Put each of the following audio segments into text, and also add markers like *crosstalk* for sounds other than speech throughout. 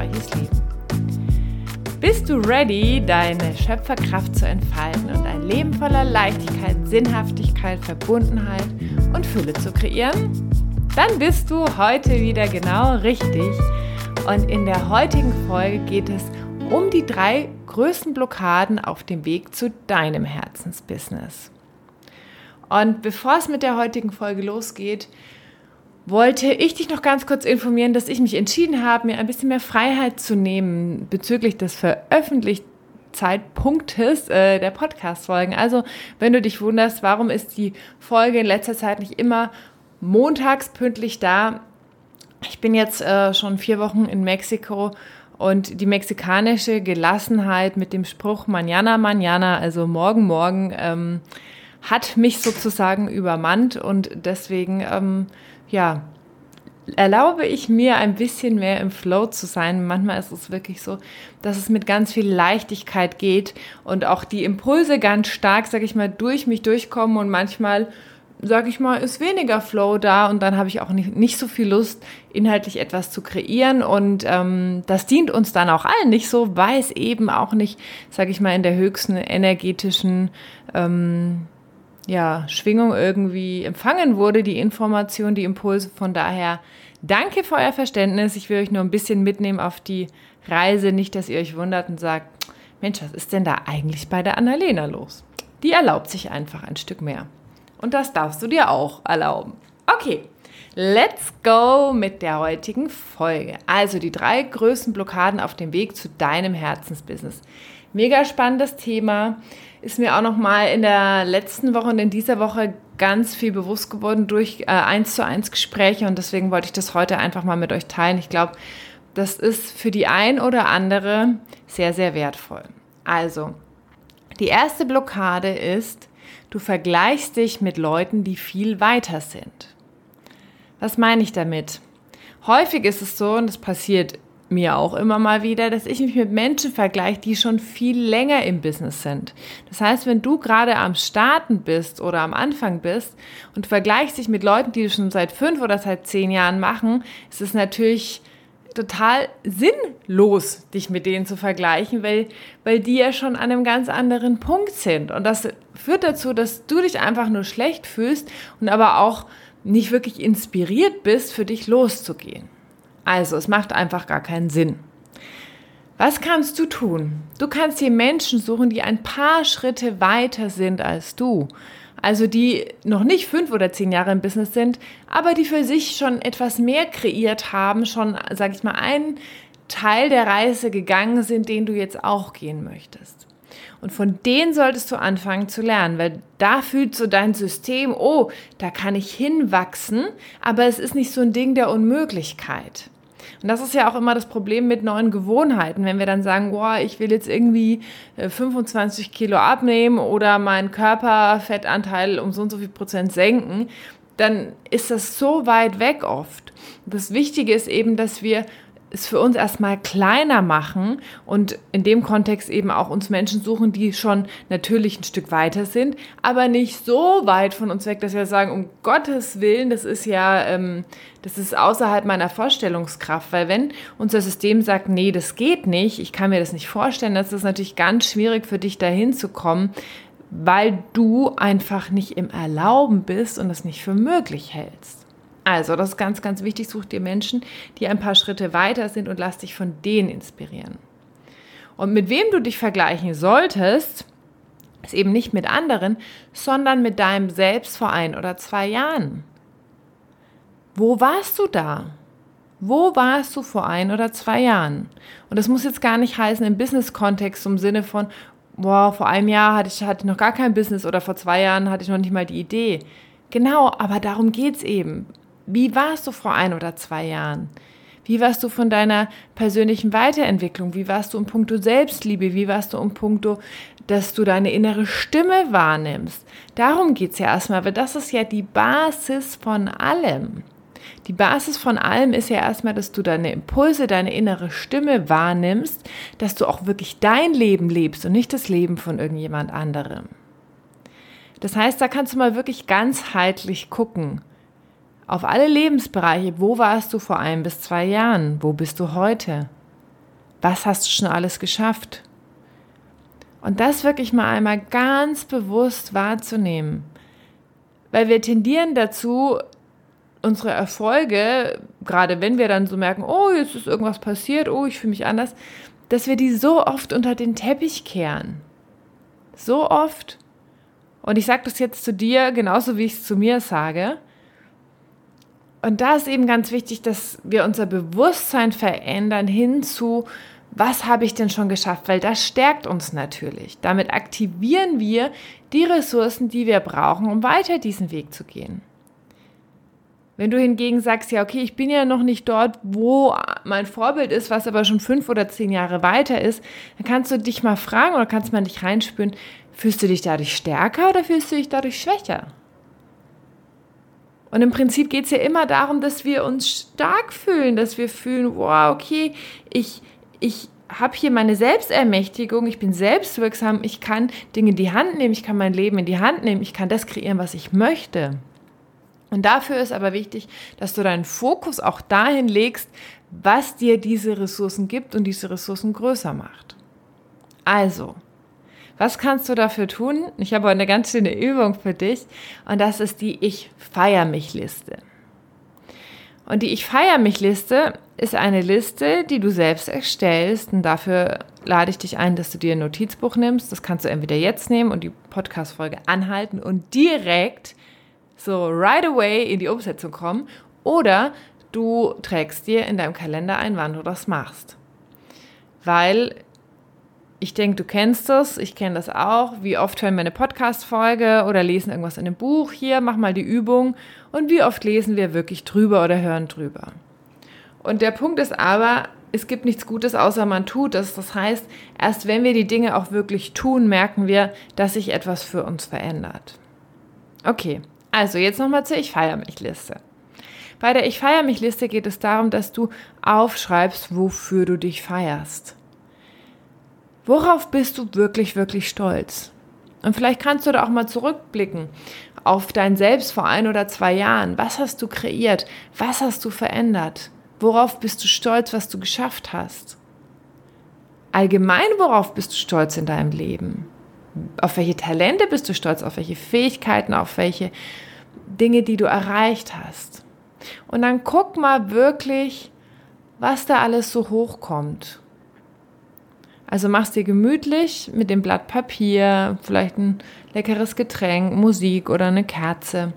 Leben. Bist du ready, deine Schöpferkraft zu entfalten und ein Leben voller Leichtigkeit, Sinnhaftigkeit, Verbundenheit und Fülle zu kreieren? Dann bist du heute wieder genau richtig. Und in der heutigen Folge geht es um die drei größten Blockaden auf dem Weg zu deinem Herzensbusiness. Und bevor es mit der heutigen Folge losgeht, wollte ich dich noch ganz kurz informieren, dass ich mich entschieden habe, mir ein bisschen mehr Freiheit zu nehmen bezüglich des Veröffentlichzeitpunktes äh, der Podcast-Folgen. Also, wenn du dich wunderst, warum ist die Folge in letzter Zeit nicht immer montags pünktlich da? Ich bin jetzt äh, schon vier Wochen in Mexiko und die mexikanische Gelassenheit mit dem Spruch Manana, Manana, also morgen, morgen, ähm, hat mich sozusagen übermannt und deswegen ähm, ja, erlaube ich mir ein bisschen mehr im Flow zu sein. Manchmal ist es wirklich so, dass es mit ganz viel Leichtigkeit geht und auch die Impulse ganz stark, sag ich mal, durch mich durchkommen und manchmal, sag ich mal, ist weniger Flow da und dann habe ich auch nicht, nicht so viel Lust, inhaltlich etwas zu kreieren und ähm, das dient uns dann auch allen nicht so, weil es eben auch nicht, sag ich mal, in der höchsten energetischen ähm, ja, Schwingung irgendwie empfangen wurde, die Information, die Impulse. Von daher danke für euer Verständnis. Ich will euch nur ein bisschen mitnehmen auf die Reise. Nicht, dass ihr euch wundert und sagt, Mensch, was ist denn da eigentlich bei der Annalena los? Die erlaubt sich einfach ein Stück mehr. Und das darfst du dir auch erlauben. Okay, let's go mit der heutigen Folge. Also die drei größten Blockaden auf dem Weg zu deinem Herzensbusiness. Mega spannendes Thema ist mir auch noch mal in der letzten Woche und in dieser Woche ganz viel bewusst geworden durch äh, eins zu eins Gespräche und deswegen wollte ich das heute einfach mal mit euch teilen. Ich glaube, das ist für die ein oder andere sehr, sehr wertvoll. Also, die erste Blockade ist, du vergleichst dich mit Leuten, die viel weiter sind. Was meine ich damit? Häufig ist es so, und das passiert mir auch immer mal wieder, dass ich mich mit Menschen vergleiche, die schon viel länger im Business sind. Das heißt, wenn du gerade am Starten bist oder am Anfang bist und vergleichst dich mit Leuten, die schon seit fünf oder seit zehn Jahren machen, ist es natürlich total sinnlos, dich mit denen zu vergleichen, weil, weil die ja schon an einem ganz anderen Punkt sind. Und das führt dazu, dass du dich einfach nur schlecht fühlst und aber auch nicht wirklich inspiriert bist, für dich loszugehen. Also, es macht einfach gar keinen Sinn. Was kannst du tun? Du kannst dir Menschen suchen, die ein paar Schritte weiter sind als du. Also die noch nicht fünf oder zehn Jahre im Business sind, aber die für sich schon etwas mehr kreiert haben, schon, sag ich mal, einen Teil der Reise gegangen sind, den du jetzt auch gehen möchtest. Und von denen solltest du anfangen zu lernen, weil da fühlt so dein System, oh, da kann ich hinwachsen, aber es ist nicht so ein Ding der Unmöglichkeit. Und das ist ja auch immer das Problem mit neuen Gewohnheiten. Wenn wir dann sagen, boah, ich will jetzt irgendwie 25 äh, Kilo abnehmen oder meinen Körperfettanteil um so und so viel Prozent senken, dann ist das so weit weg oft. Das Wichtige ist eben, dass wir es für uns erstmal kleiner machen und in dem Kontext eben auch uns Menschen suchen, die schon natürlich ein Stück weiter sind, aber nicht so weit von uns weg, dass wir sagen, um Gottes Willen, das ist ja, ähm, das ist außerhalb meiner Vorstellungskraft, weil wenn unser System sagt, nee, das geht nicht, ich kann mir das nicht vorstellen, das ist natürlich ganz schwierig für dich dahin zu kommen, weil du einfach nicht im Erlauben bist und es nicht für möglich hältst. Also, das ist ganz, ganz wichtig. Such dir Menschen, die ein paar Schritte weiter sind und lass dich von denen inspirieren. Und mit wem du dich vergleichen solltest, ist eben nicht mit anderen, sondern mit deinem Selbst vor ein oder zwei Jahren. Wo warst du da? Wo warst du vor ein oder zwei Jahren? Und das muss jetzt gar nicht heißen im Business-Kontext im Sinne von, boah, vor einem Jahr hatte ich, hatte ich noch gar kein Business oder vor zwei Jahren hatte ich noch nicht mal die Idee. Genau, aber darum geht es eben. Wie warst du vor ein oder zwei Jahren? Wie warst du von deiner persönlichen Weiterentwicklung? Wie warst du im Punkto Selbstliebe? Wie warst du im Punkto, dass du deine innere Stimme wahrnimmst? Darum geht es ja erstmal, weil das ist ja die Basis von allem. Die Basis von allem ist ja erstmal, dass du deine Impulse, deine innere Stimme wahrnimmst, dass du auch wirklich dein Leben lebst und nicht das Leben von irgendjemand anderem. Das heißt, da kannst du mal wirklich ganzheitlich gucken. Auf alle Lebensbereiche. Wo warst du vor ein bis zwei Jahren? Wo bist du heute? Was hast du schon alles geschafft? Und das wirklich mal einmal ganz bewusst wahrzunehmen. Weil wir tendieren dazu, unsere Erfolge, gerade wenn wir dann so merken, oh, jetzt ist irgendwas passiert, oh, ich fühle mich anders, dass wir die so oft unter den Teppich kehren. So oft. Und ich sage das jetzt zu dir genauso, wie ich es zu mir sage. Und da ist eben ganz wichtig, dass wir unser Bewusstsein verändern hin zu, was habe ich denn schon geschafft? Weil das stärkt uns natürlich. Damit aktivieren wir die Ressourcen, die wir brauchen, um weiter diesen Weg zu gehen. Wenn du hingegen sagst, ja, okay, ich bin ja noch nicht dort, wo mein Vorbild ist, was aber schon fünf oder zehn Jahre weiter ist, dann kannst du dich mal fragen oder kannst mal dich reinspüren, fühlst du dich dadurch stärker oder fühlst du dich dadurch schwächer? Und im Prinzip geht es ja immer darum, dass wir uns stark fühlen, dass wir fühlen, wow, okay, ich, ich habe hier meine Selbstermächtigung, ich bin selbstwirksam, ich kann Dinge in die Hand nehmen, ich kann mein Leben in die Hand nehmen, ich kann das kreieren, was ich möchte. Und dafür ist aber wichtig, dass du deinen Fokus auch dahin legst, was dir diese Ressourcen gibt und diese Ressourcen größer macht. Also, was kannst du dafür tun? Ich habe eine ganz schöne Übung für dich und das ist die Ich feier mich Liste. Und die Ich feier mich Liste ist eine Liste, die du selbst erstellst und dafür lade ich dich ein, dass du dir ein Notizbuch nimmst. Das kannst du entweder jetzt nehmen und die Podcast-Folge anhalten und direkt so right away in die Umsetzung kommen oder du trägst dir in deinem Kalender ein, wann du das machst. Weil ich denke, du kennst das, ich kenne das auch. Wie oft hören wir eine Podcast-Folge oder lesen irgendwas in einem Buch? Hier, mach mal die Übung. Und wie oft lesen wir wirklich drüber oder hören drüber? Und der Punkt ist aber, es gibt nichts Gutes, außer man tut es. Das heißt, erst wenn wir die Dinge auch wirklich tun, merken wir, dass sich etwas für uns verändert. Okay, also jetzt nochmal zur Ich feier mich Liste. Bei der Ich feier mich Liste geht es darum, dass du aufschreibst, wofür du dich feierst. Worauf bist du wirklich, wirklich stolz? Und vielleicht kannst du da auch mal zurückblicken auf dein Selbst vor ein oder zwei Jahren. Was hast du kreiert? Was hast du verändert? Worauf bist du stolz, was du geschafft hast? Allgemein, worauf bist du stolz in deinem Leben? auf welche Talente bist du stolz, auf welche Fähigkeiten, auf welche Dinge, die du erreicht hast. Und dann guck mal wirklich, was da alles so hochkommt. Also machst dir gemütlich mit dem Blatt Papier, vielleicht ein leckeres Getränk, Musik oder eine Kerze.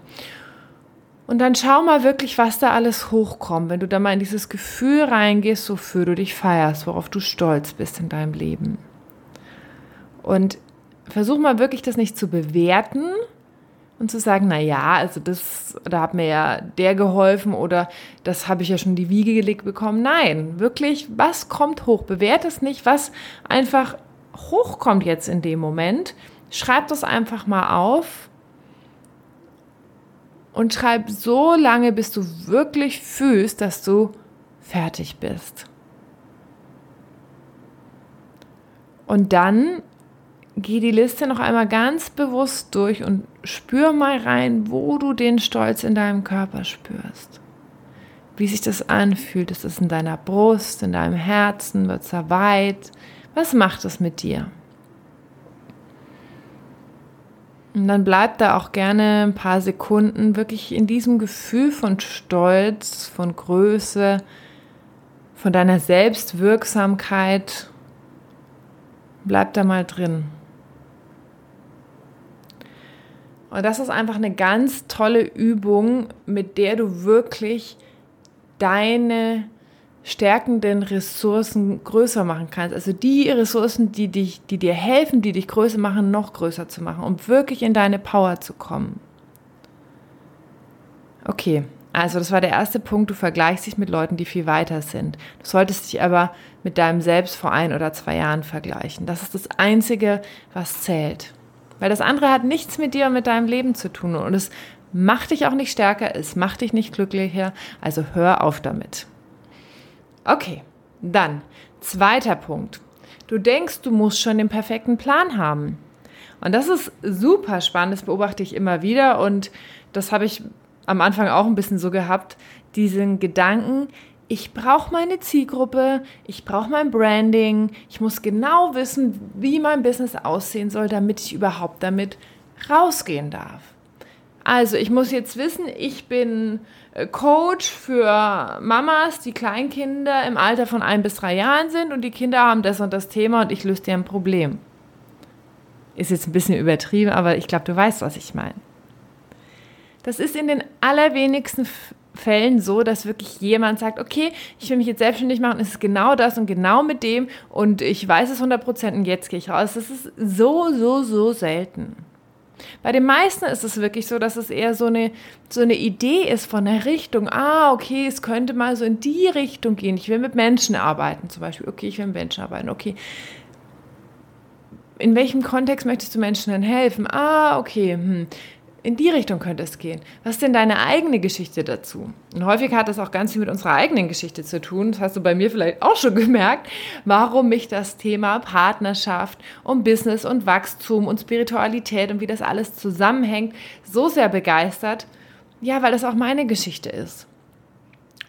Und dann schau mal wirklich, was da alles hochkommt, wenn du da mal in dieses Gefühl reingehst, wofür du dich feierst, worauf du stolz bist in deinem Leben. Und versuch mal wirklich das nicht zu bewerten und zu sagen, na ja, also das, da hat mir ja der geholfen oder das habe ich ja schon die Wiege gelegt bekommen. Nein, wirklich, was kommt hoch? Bewert es nicht, was einfach hochkommt jetzt in dem Moment. Schreib das einfach mal auf und schreib so lange, bis du wirklich fühlst, dass du fertig bist. Und dann geh die Liste noch einmal ganz bewusst durch und spür mal rein, wo du den Stolz in deinem Körper spürst. Wie sich das anfühlt. Ist es in deiner Brust, in deinem Herzen? Wird es da weit? Was macht es mit dir? Und dann bleib da auch gerne ein paar Sekunden wirklich in diesem Gefühl von Stolz, von Größe, von deiner Selbstwirksamkeit. Bleib da mal drin. Und das ist einfach eine ganz tolle Übung, mit der du wirklich deine stärkenden Ressourcen größer machen kannst. Also die Ressourcen, die, dich, die dir helfen, die dich größer machen, noch größer zu machen, um wirklich in deine Power zu kommen. Okay, Also das war der erste Punkt, du vergleichst dich mit Leuten, die viel weiter sind. Du solltest dich aber mit deinem Selbst vor ein oder zwei Jahren vergleichen. Das ist das Einzige, was zählt. Weil das andere hat nichts mit dir und mit deinem Leben zu tun. Und es macht dich auch nicht stärker, es macht dich nicht glücklicher. Also hör auf damit. Okay, dann zweiter Punkt. Du denkst, du musst schon den perfekten Plan haben. Und das ist super spannend, das beobachte ich immer wieder und das habe ich am Anfang auch ein bisschen so gehabt, diesen Gedanken, ich brauche meine Zielgruppe, ich brauche mein Branding, ich muss genau wissen, wie mein Business aussehen soll, damit ich überhaupt damit rausgehen darf. Also ich muss jetzt wissen, ich bin äh, Coach für Mamas, die Kleinkinder im Alter von ein bis drei Jahren sind und die Kinder haben das und das Thema und ich löse dir ein Problem. Ist jetzt ein bisschen übertrieben, aber ich glaube, du weißt, was ich meine. Das ist in den allerwenigsten Fällen so, dass wirklich jemand sagt, okay, ich will mich jetzt selbstständig machen, es ist genau das und genau mit dem und ich weiß es 100% und jetzt gehe ich raus. Das ist so, so, so selten. Bei den meisten ist es wirklich so, dass es eher so eine, so eine Idee ist von der Richtung. Ah, okay, es könnte mal so in die Richtung gehen. Ich will mit Menschen arbeiten, zum Beispiel. Okay, ich will mit Menschen arbeiten. Okay, in welchem Kontext möchtest du Menschen denn helfen? Ah, okay, hm in die Richtung könnte es gehen. Was ist denn deine eigene Geschichte dazu? Und häufig hat das auch ganz viel mit unserer eigenen Geschichte zu tun. Das hast du bei mir vielleicht auch schon *laughs* gemerkt, warum mich das Thema Partnerschaft und Business und Wachstum und Spiritualität und wie das alles zusammenhängt so sehr begeistert. Ja, weil das auch meine Geschichte ist.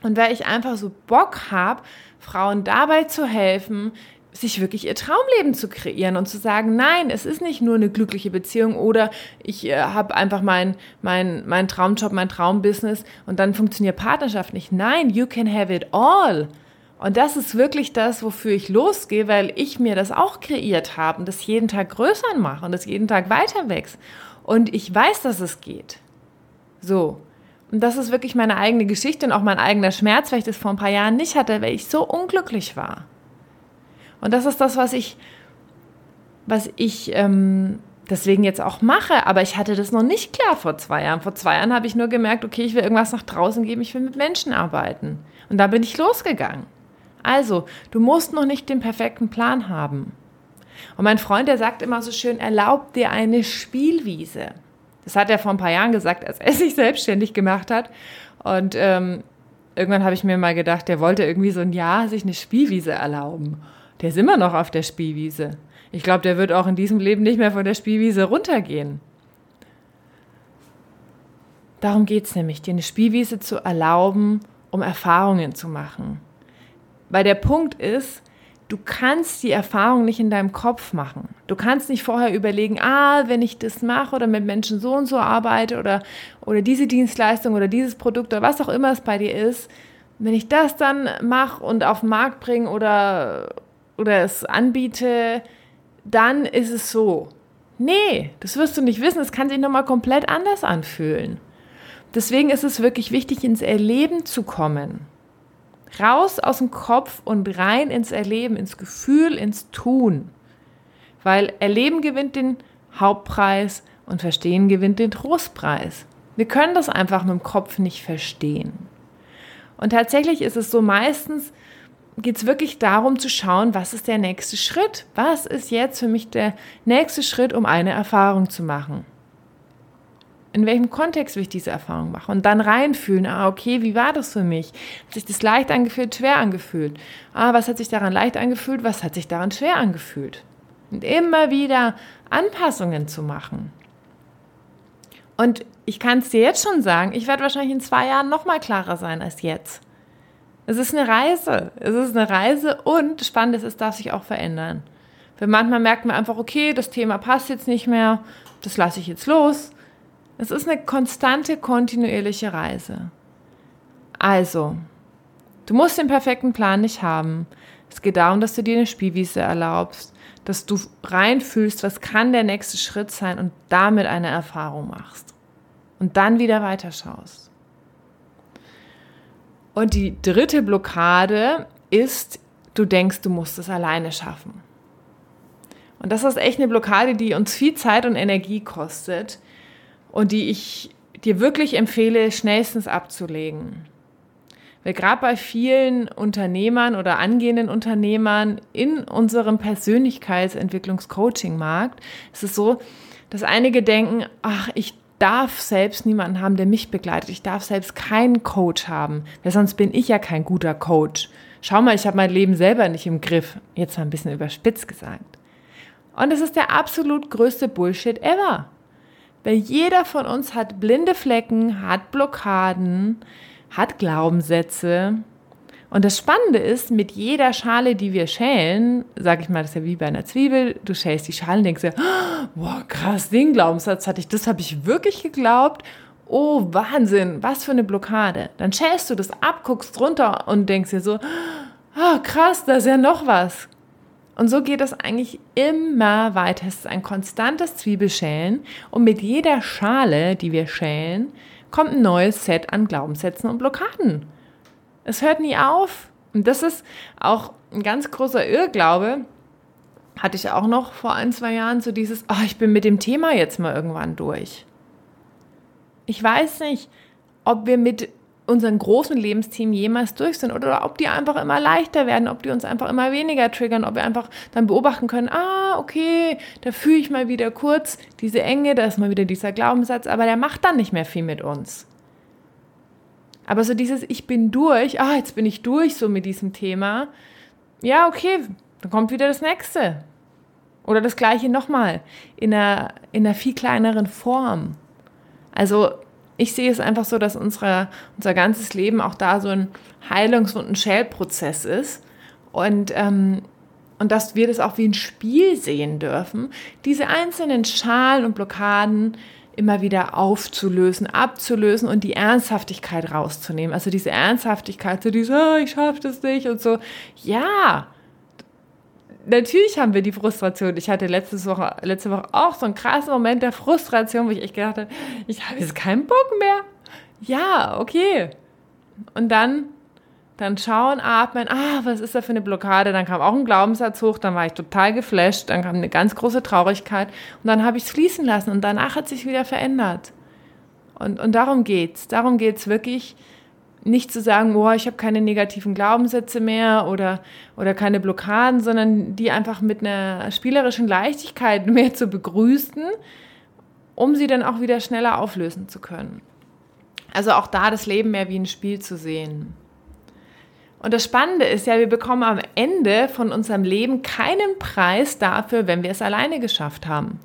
Und weil ich einfach so Bock habe, Frauen dabei zu helfen, sich wirklich ihr Traumleben zu kreieren und zu sagen, nein, es ist nicht nur eine glückliche Beziehung oder ich äh, habe einfach meinen mein, mein Traumjob, mein Traumbusiness und dann funktioniert Partnerschaft nicht. Nein, you can have it all. Und das ist wirklich das, wofür ich losgehe, weil ich mir das auch kreiert habe und das jeden Tag größer mache und das jeden Tag weiter wächst. Und ich weiß, dass es geht. So. Und das ist wirklich meine eigene Geschichte und auch mein eigener Schmerz, weil ich das vor ein paar Jahren nicht hatte, weil ich so unglücklich war. Und das ist das, was ich, was ich ähm, deswegen jetzt auch mache. Aber ich hatte das noch nicht klar vor zwei Jahren. Vor zwei Jahren habe ich nur gemerkt, okay, ich will irgendwas nach draußen geben, ich will mit Menschen arbeiten. Und da bin ich losgegangen. Also, du musst noch nicht den perfekten Plan haben. Und mein Freund, der sagt immer so schön, erlaub dir eine Spielwiese. Das hat er vor ein paar Jahren gesagt, als er *laughs* sich selbstständig gemacht hat. Und ähm, irgendwann habe ich mir mal gedacht, der wollte irgendwie so ein Jahr sich eine Spielwiese erlauben. Der ist immer noch auf der Spielwiese. Ich glaube, der wird auch in diesem Leben nicht mehr von der Spielwiese runtergehen. Darum geht es nämlich, dir eine Spielwiese zu erlauben, um Erfahrungen zu machen. Weil der Punkt ist, du kannst die Erfahrung nicht in deinem Kopf machen. Du kannst nicht vorher überlegen, ah, wenn ich das mache oder mit Menschen so und so arbeite oder, oder diese Dienstleistung oder dieses Produkt oder was auch immer es bei dir ist, wenn ich das dann mache und auf den Markt bringe oder, oder es anbiete, dann ist es so. Nee, das wirst du nicht wissen. Es kann sich nochmal komplett anders anfühlen. Deswegen ist es wirklich wichtig, ins Erleben zu kommen. Raus aus dem Kopf und rein ins Erleben, ins Gefühl, ins Tun. Weil Erleben gewinnt den Hauptpreis und Verstehen gewinnt den Trostpreis. Wir können das einfach mit dem Kopf nicht verstehen. Und tatsächlich ist es so meistens, geht es wirklich darum zu schauen, was ist der nächste Schritt? Was ist jetzt für mich der nächste Schritt, um eine Erfahrung zu machen? In welchem Kontext will ich diese Erfahrung machen? Und dann reinfühlen, ah, okay, wie war das für mich? Hat sich das leicht angefühlt, schwer angefühlt? Ah, was hat sich daran leicht angefühlt, was hat sich daran schwer angefühlt? Und immer wieder Anpassungen zu machen. Und ich kann es dir jetzt schon sagen, ich werde wahrscheinlich in zwei Jahren noch mal klarer sein als jetzt. Es ist eine Reise. Es ist eine Reise und spannend ist, es darf sich auch verändern. Weil manchmal merkt man einfach, okay, das Thema passt jetzt nicht mehr, das lasse ich jetzt los. Es ist eine konstante, kontinuierliche Reise. Also, du musst den perfekten Plan nicht haben. Es geht darum, dass du dir eine Spielwiese erlaubst, dass du reinfühlst, was kann der nächste Schritt sein und damit eine Erfahrung machst. Und dann wieder weiterschaust. Und die dritte Blockade ist, du denkst, du musst es alleine schaffen. Und das ist echt eine Blockade, die uns viel Zeit und Energie kostet und die ich dir wirklich empfehle, schnellstens abzulegen. Weil gerade bei vielen Unternehmern oder angehenden Unternehmern in unserem Persönlichkeitsentwicklungscoaching-Markt ist es so, dass einige denken, ach, ich darf selbst niemanden haben, der mich begleitet. Ich darf selbst keinen Coach haben, weil sonst bin ich ja kein guter Coach. Schau mal, ich habe mein Leben selber nicht im Griff. Jetzt mal ein bisschen überspitzt gesagt. Und es ist der absolut größte Bullshit ever. Weil jeder von uns hat blinde Flecken, hat Blockaden, hat Glaubenssätze. Und das Spannende ist, mit jeder Schale, die wir schälen, sag ich mal, das ist ja wie bei einer Zwiebel, du schälst die Schale und denkst dir, boah, krass, den Glaubenssatz hatte ich, das habe ich wirklich geglaubt. Oh, Wahnsinn, was für eine Blockade. Dann schälst du das ab, guckst drunter und denkst dir so, oh, krass, da ist ja noch was. Und so geht es eigentlich immer weiter. Es ist ein konstantes Zwiebelschälen und mit jeder Schale, die wir schälen, kommt ein neues Set an Glaubenssätzen und Blockaden. Es hört nie auf. Und das ist auch ein ganz großer Irrglaube. Hatte ich auch noch vor ein, zwei Jahren so dieses, oh, ich bin mit dem Thema jetzt mal irgendwann durch. Ich weiß nicht, ob wir mit unseren großen Lebensthemen jemals durch sind oder ob die einfach immer leichter werden, ob die uns einfach immer weniger triggern, ob wir einfach dann beobachten können, ah, okay, da fühle ich mal wieder kurz diese Enge, da ist mal wieder dieser Glaubenssatz, aber der macht dann nicht mehr viel mit uns. Aber so dieses Ich bin durch, ah, jetzt bin ich durch so mit diesem Thema, ja, okay, dann kommt wieder das nächste. Oder das gleiche nochmal, in einer, in einer viel kleineren Form. Also ich sehe es einfach so, dass unsere, unser ganzes Leben auch da so ein Heilungs- und ein Schälprozess ist. Und, ähm, und dass wir das auch wie ein Spiel sehen dürfen, diese einzelnen Schalen und Blockaden immer wieder aufzulösen, abzulösen und die Ernsthaftigkeit rauszunehmen. Also diese Ernsthaftigkeit, so dieses, oh, ich schaffe das nicht und so. Ja, natürlich haben wir die Frustration. Ich hatte letzte Woche, letzte Woche auch so einen krassen Moment der Frustration, wo ich echt gedacht habe, ich habe jetzt keinen Bock mehr. Ja, okay. Und dann, dann schauen, atmen, ah, was ist da für eine Blockade? Dann kam auch ein Glaubenssatz hoch, dann war ich total geflasht, dann kam eine ganz große Traurigkeit und dann habe ich es fließen lassen und danach hat sich wieder verändert. Und, und darum geht's. Darum geht's wirklich, nicht zu sagen, boah, ich habe keine negativen Glaubenssätze mehr oder, oder keine Blockaden, sondern die einfach mit einer spielerischen Leichtigkeit *laughs* mehr zu begrüßen, um sie dann auch wieder schneller auflösen zu können. Also auch da das Leben mehr wie ein Spiel zu sehen. Und das Spannende ist ja, wir bekommen am Ende von unserem Leben keinen Preis dafür, wenn wir es alleine geschafft haben.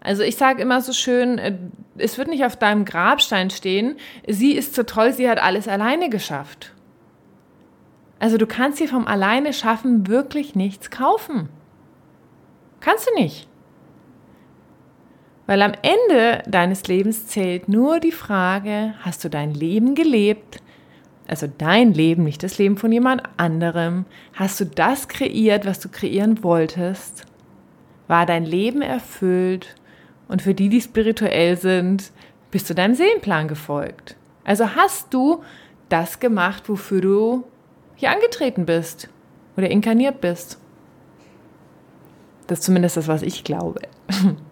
Also ich sage immer so schön, äh, es wird nicht auf deinem Grabstein stehen, sie ist so toll, sie hat alles alleine geschafft. Also du kannst dir vom alleine schaffen wirklich nichts kaufen. Kannst du nicht. Weil am Ende deines Lebens zählt nur die Frage, hast du dein Leben gelebt? Also dein Leben, nicht das Leben von jemand anderem. Hast du das kreiert, was du kreieren wolltest? War dein Leben erfüllt? Und für die, die spirituell sind, bist du deinem Seelenplan gefolgt. Also hast du das gemacht, wofür du hier angetreten bist oder inkarniert bist. Das ist zumindest das, was ich glaube. *laughs*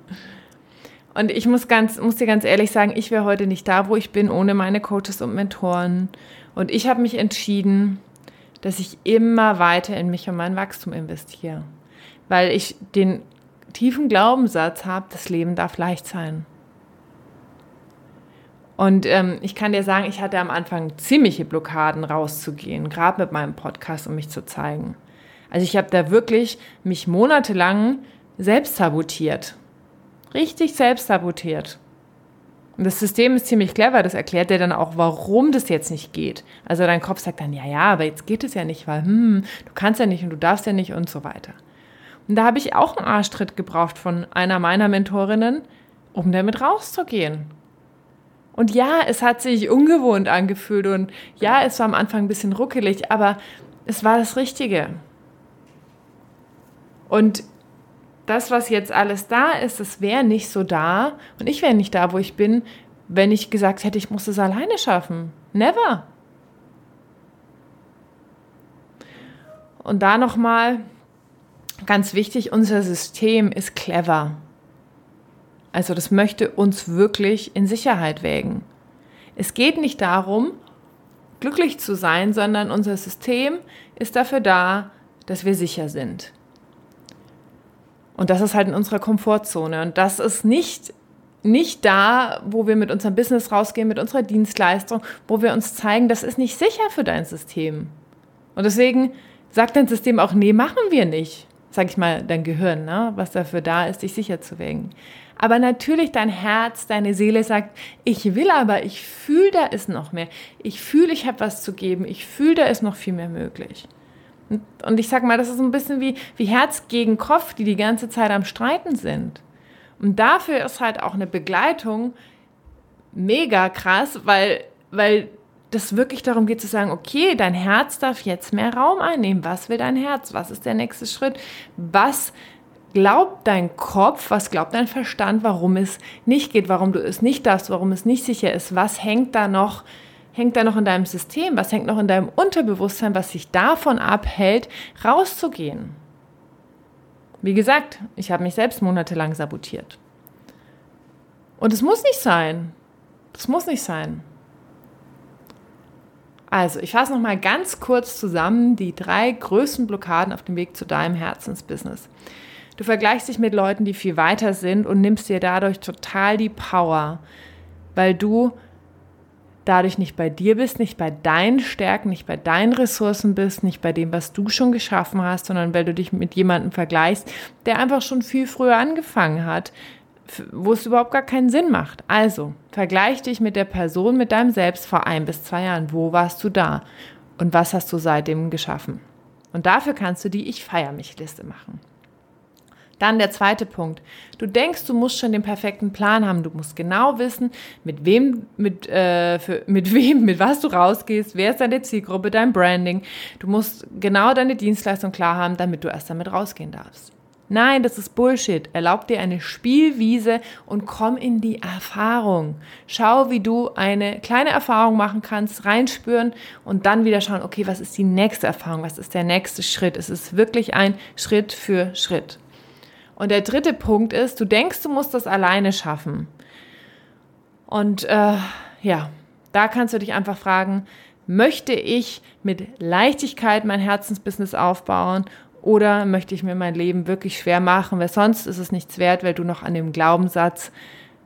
Und ich muss, ganz, muss dir ganz ehrlich sagen, ich wäre heute nicht da, wo ich bin, ohne meine Coaches und Mentoren. Und ich habe mich entschieden, dass ich immer weiter in mich und mein Wachstum investiere. Weil ich den tiefen Glaubenssatz habe, das Leben darf leicht sein. Und ähm, ich kann dir sagen, ich hatte am Anfang ziemliche Blockaden rauszugehen, gerade mit meinem Podcast, um mich zu zeigen. Also ich habe da wirklich mich monatelang selbst sabotiert. Richtig selbst sabotiert. Und das System ist ziemlich clever, das erklärt dir dann auch, warum das jetzt nicht geht. Also dein Kopf sagt dann, ja, ja, aber jetzt geht es ja nicht, weil, hm, du kannst ja nicht und du darfst ja nicht und so weiter. Und da habe ich auch einen Arschtritt gebraucht von einer meiner Mentorinnen, um damit rauszugehen. Und ja, es hat sich ungewohnt angefühlt und ja, es war am Anfang ein bisschen ruckelig, aber es war das Richtige. Und das, was jetzt alles da ist, das wäre nicht so da und ich wäre nicht da, wo ich bin, wenn ich gesagt hätte, ich muss es alleine schaffen. Never. Und da nochmal, ganz wichtig, unser System ist clever. Also das möchte uns wirklich in Sicherheit wägen. Es geht nicht darum, glücklich zu sein, sondern unser System ist dafür da, dass wir sicher sind. Und das ist halt in unserer Komfortzone. Und das ist nicht, nicht da, wo wir mit unserem Business rausgehen, mit unserer Dienstleistung, wo wir uns zeigen, das ist nicht sicher für dein System. Und deswegen sagt dein System auch, nee, machen wir nicht. Sag ich mal, dein Gehirn, ne? was dafür da ist, dich sicher zu wägen. Aber natürlich dein Herz, deine Seele sagt, ich will aber, ich fühle, da ist noch mehr. Ich fühle, ich habe was zu geben. Ich fühle, da ist noch viel mehr möglich. Und ich sag mal, das ist ein bisschen wie, wie Herz gegen Kopf, die die ganze Zeit am Streiten sind. Und dafür ist halt auch eine Begleitung mega krass, weil, weil das wirklich darum geht zu sagen, okay, dein Herz darf jetzt mehr Raum einnehmen. Was will dein Herz? Was ist der nächste Schritt? Was glaubt dein Kopf, was glaubt dein Verstand, warum es nicht geht, warum du es nicht darfst, warum es nicht sicher ist? Was hängt da noch hängt da noch in deinem System? Was hängt noch in deinem Unterbewusstsein, was sich davon abhält, rauszugehen? Wie gesagt, ich habe mich selbst monatelang sabotiert. Und es muss nicht sein. Es muss nicht sein. Also, ich fasse noch mal ganz kurz zusammen die drei größten Blockaden auf dem Weg zu deinem Herzensbusiness. Du vergleichst dich mit Leuten, die viel weiter sind und nimmst dir dadurch total die Power, weil du dadurch nicht bei dir bist, nicht bei deinen Stärken, nicht bei deinen Ressourcen bist, nicht bei dem, was du schon geschaffen hast, sondern weil du dich mit jemandem vergleichst, der einfach schon viel früher angefangen hat, wo es überhaupt gar keinen Sinn macht. Also, vergleich dich mit der Person, mit deinem Selbst vor ein bis zwei Jahren. Wo warst du da? Und was hast du seitdem geschaffen? Und dafür kannst du die Ich feier mich Liste machen. Dann der zweite Punkt. Du denkst, du musst schon den perfekten Plan haben. Du musst genau wissen, mit wem, mit, äh, für, *laughs* mit wem, mit was du rausgehst, wer ist deine Zielgruppe, dein Branding. Du musst genau deine Dienstleistung klar haben, damit du erst damit rausgehen darfst. Nein, das ist Bullshit. Erlaub dir eine Spielwiese und komm in die Erfahrung. Schau, wie du eine kleine Erfahrung machen kannst, reinspüren und dann wieder schauen, okay, was ist die nächste Erfahrung? Was ist der nächste Schritt? Es ist wirklich ein Schritt für Schritt. Und der dritte Punkt ist, du denkst, du musst das alleine schaffen. Und äh, ja, da kannst du dich einfach fragen, möchte ich mit Leichtigkeit mein Herzensbusiness aufbauen oder möchte ich mir mein Leben wirklich schwer machen, weil sonst ist es nichts wert, weil du noch an dem Glaubenssatz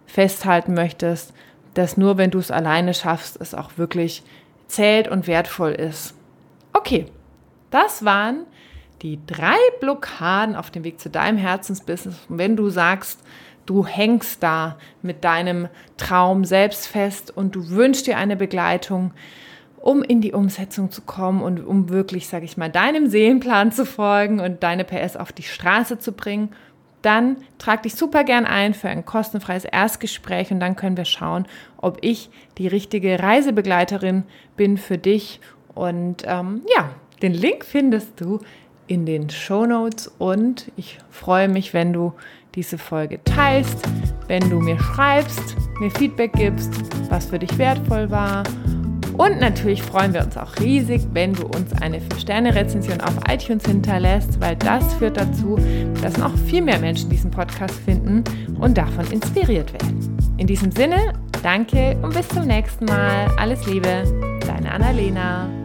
festhalten möchtest, dass nur wenn du es alleine schaffst, es auch wirklich zählt und wertvoll ist. Okay, das waren die drei Blockaden auf dem Weg zu deinem Herzensbusiness. Wenn du sagst, du hängst da mit deinem Traum selbst fest und du wünschst dir eine Begleitung, um in die Umsetzung zu kommen und um wirklich, sage ich mal, deinem Seelenplan zu folgen und deine PS auf die Straße zu bringen, dann trag dich super gern ein für ein kostenfreies Erstgespräch und dann können wir schauen, ob ich die richtige Reisebegleiterin bin für dich. Und ähm, ja, den Link findest du in den Show Notes und ich freue mich, wenn du diese Folge teilst, wenn du mir schreibst, mir Feedback gibst, was für dich wertvoll war. Und natürlich freuen wir uns auch riesig, wenn du uns eine 5-Sterne-Rezension auf iTunes hinterlässt, weil das führt dazu, dass noch viel mehr Menschen diesen Podcast finden und davon inspiriert werden. In diesem Sinne, danke und bis zum nächsten Mal. Alles Liebe, deine Annalena.